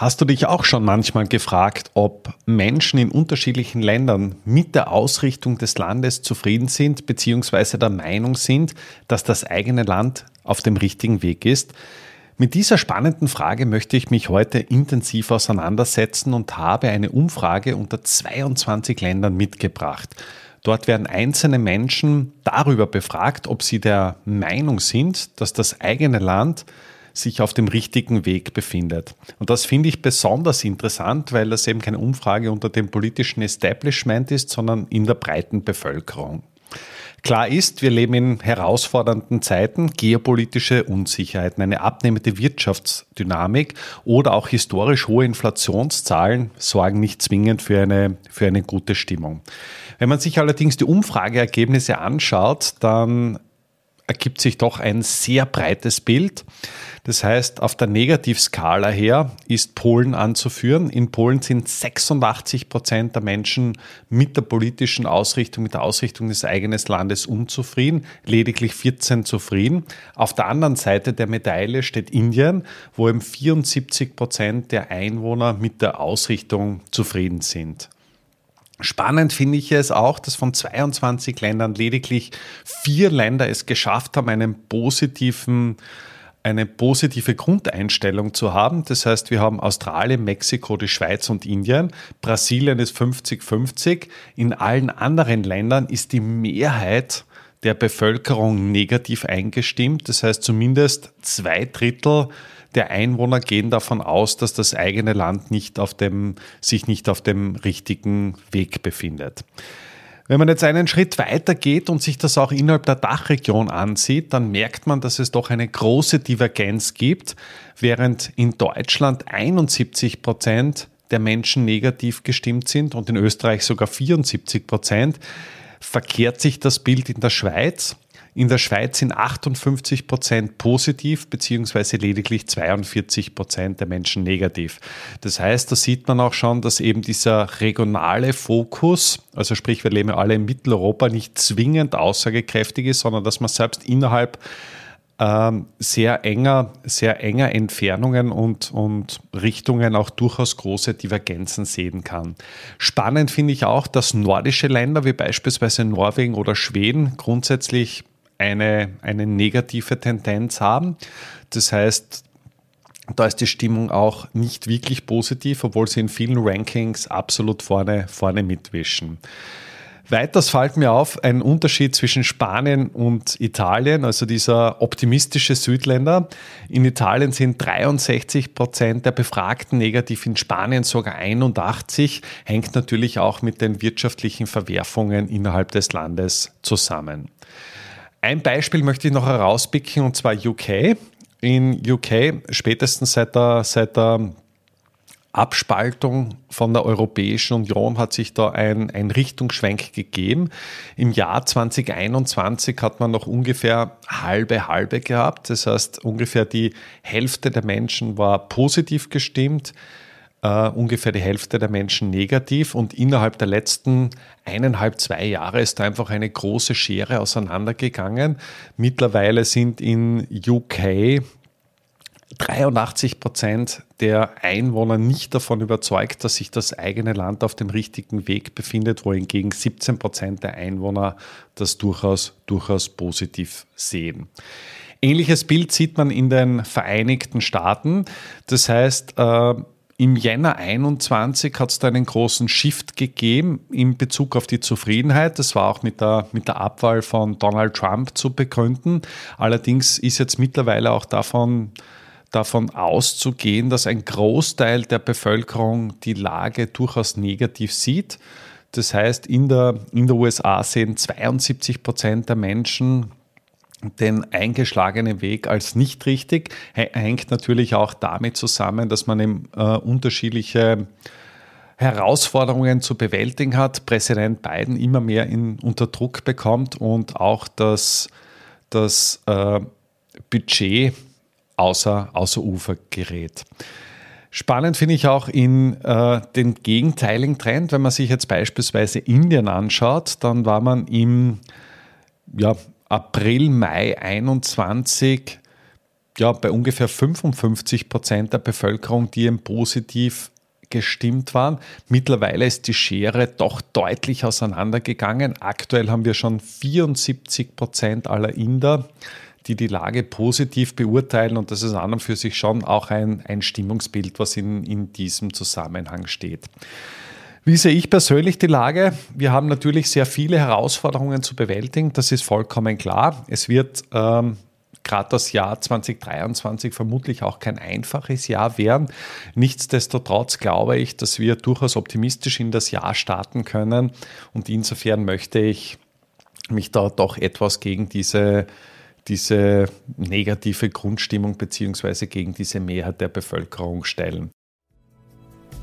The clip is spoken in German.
Hast du dich auch schon manchmal gefragt, ob Menschen in unterschiedlichen Ländern mit der Ausrichtung des Landes zufrieden sind bzw. der Meinung sind, dass das eigene Land auf dem richtigen Weg ist? Mit dieser spannenden Frage möchte ich mich heute intensiv auseinandersetzen und habe eine Umfrage unter 22 Ländern mitgebracht. Dort werden einzelne Menschen darüber befragt, ob sie der Meinung sind, dass das eigene Land sich auf dem richtigen Weg befindet. Und das finde ich besonders interessant, weil das eben keine Umfrage unter dem politischen Establishment ist, sondern in der breiten Bevölkerung. Klar ist, wir leben in herausfordernden Zeiten, geopolitische Unsicherheiten, eine abnehmende Wirtschaftsdynamik oder auch historisch hohe Inflationszahlen sorgen nicht zwingend für eine, für eine gute Stimmung. Wenn man sich allerdings die Umfrageergebnisse anschaut, dann ergibt sich doch ein sehr breites Bild. Das heißt, auf der Negativskala her ist Polen anzuführen. In Polen sind 86 Prozent der Menschen mit der politischen Ausrichtung, mit der Ausrichtung des eigenen Landes unzufrieden, lediglich 14 zufrieden. Auf der anderen Seite der Medaille steht Indien, wo eben 74 Prozent der Einwohner mit der Ausrichtung zufrieden sind. Spannend finde ich es auch, dass von 22 Ländern lediglich vier Länder es geschafft haben, einen positiven eine positive Grundeinstellung zu haben. Das heißt, wir haben Australien, Mexiko, die Schweiz und Indien. Brasilien ist 50-50. In allen anderen Ländern ist die Mehrheit der Bevölkerung negativ eingestimmt. Das heißt, zumindest zwei Drittel der Einwohner gehen davon aus, dass das eigene Land nicht auf dem, sich nicht auf dem richtigen Weg befindet. Wenn man jetzt einen Schritt weiter geht und sich das auch innerhalb der Dachregion ansieht, dann merkt man, dass es doch eine große Divergenz gibt, während in Deutschland 71 Prozent der Menschen negativ gestimmt sind und in Österreich sogar 74 Prozent, verkehrt sich das Bild in der Schweiz. In der Schweiz sind 58 Prozent positiv, beziehungsweise lediglich 42 Prozent der Menschen negativ. Das heißt, da sieht man auch schon, dass eben dieser regionale Fokus, also sprich, wir leben alle in Mitteleuropa, nicht zwingend aussagekräftig ist, sondern dass man selbst innerhalb ähm, sehr enger, sehr enger Entfernungen und, und Richtungen auch durchaus große Divergenzen sehen kann. Spannend finde ich auch, dass nordische Länder wie beispielsweise Norwegen oder Schweden grundsätzlich eine, eine negative Tendenz haben. Das heißt, da ist die Stimmung auch nicht wirklich positiv, obwohl sie in vielen Rankings absolut vorne, vorne mitwischen. Weiters fällt mir auf ein Unterschied zwischen Spanien und Italien, also dieser optimistische Südländer. In Italien sind 63 Prozent der Befragten negativ, in Spanien sogar 81, hängt natürlich auch mit den wirtschaftlichen Verwerfungen innerhalb des Landes zusammen. Ein Beispiel möchte ich noch herauspicken und zwar UK. In UK, spätestens seit der, seit der Abspaltung von der Europäischen Union hat sich da ein, ein Richtungsschwenk gegeben. Im Jahr 2021 hat man noch ungefähr halbe halbe gehabt. Das heißt, ungefähr die Hälfte der Menschen war positiv gestimmt äh, ungefähr die Hälfte der Menschen negativ und innerhalb der letzten eineinhalb, zwei Jahre ist da einfach eine große Schere auseinandergegangen. Mittlerweile sind in UK 83 Prozent der Einwohner nicht davon überzeugt, dass sich das eigene Land auf dem richtigen Weg befindet, wohingegen 17 Prozent der Einwohner das durchaus, durchaus positiv sehen. Ähnliches Bild sieht man in den Vereinigten Staaten. Das heißt, äh, im Jänner 21 hat es da einen großen Shift gegeben in Bezug auf die Zufriedenheit. Das war auch mit der, mit der Abwahl von Donald Trump zu begründen. Allerdings ist jetzt mittlerweile auch davon, davon auszugehen, dass ein Großteil der Bevölkerung die Lage durchaus negativ sieht. Das heißt, in der, in der USA sehen 72 Prozent der Menschen den eingeschlagenen Weg als nicht richtig. Hängt natürlich auch damit zusammen, dass man eben äh, unterschiedliche Herausforderungen zu bewältigen hat, Präsident Biden immer mehr in, unter Druck bekommt und auch das, das äh, Budget außer, außer Ufer gerät. Spannend finde ich auch in äh, den gegenteiligen Trend, wenn man sich jetzt beispielsweise Indien anschaut, dann war man im ja, April, Mai 21 ja, bei ungefähr 55 Prozent der Bevölkerung, die eben positiv gestimmt waren. Mittlerweile ist die Schere doch deutlich auseinandergegangen. Aktuell haben wir schon 74 Prozent aller Inder, die die Lage positiv beurteilen. Und das ist an und für sich schon auch ein, ein Stimmungsbild, was in, in diesem Zusammenhang steht. Wie sehe ich persönlich die Lage? Wir haben natürlich sehr viele Herausforderungen zu bewältigen, das ist vollkommen klar. Es wird ähm, gerade das Jahr 2023 vermutlich auch kein einfaches Jahr werden. Nichtsdestotrotz glaube ich, dass wir durchaus optimistisch in das Jahr starten können und insofern möchte ich mich da doch etwas gegen diese diese negative Grundstimmung beziehungsweise gegen diese Mehrheit der Bevölkerung stellen.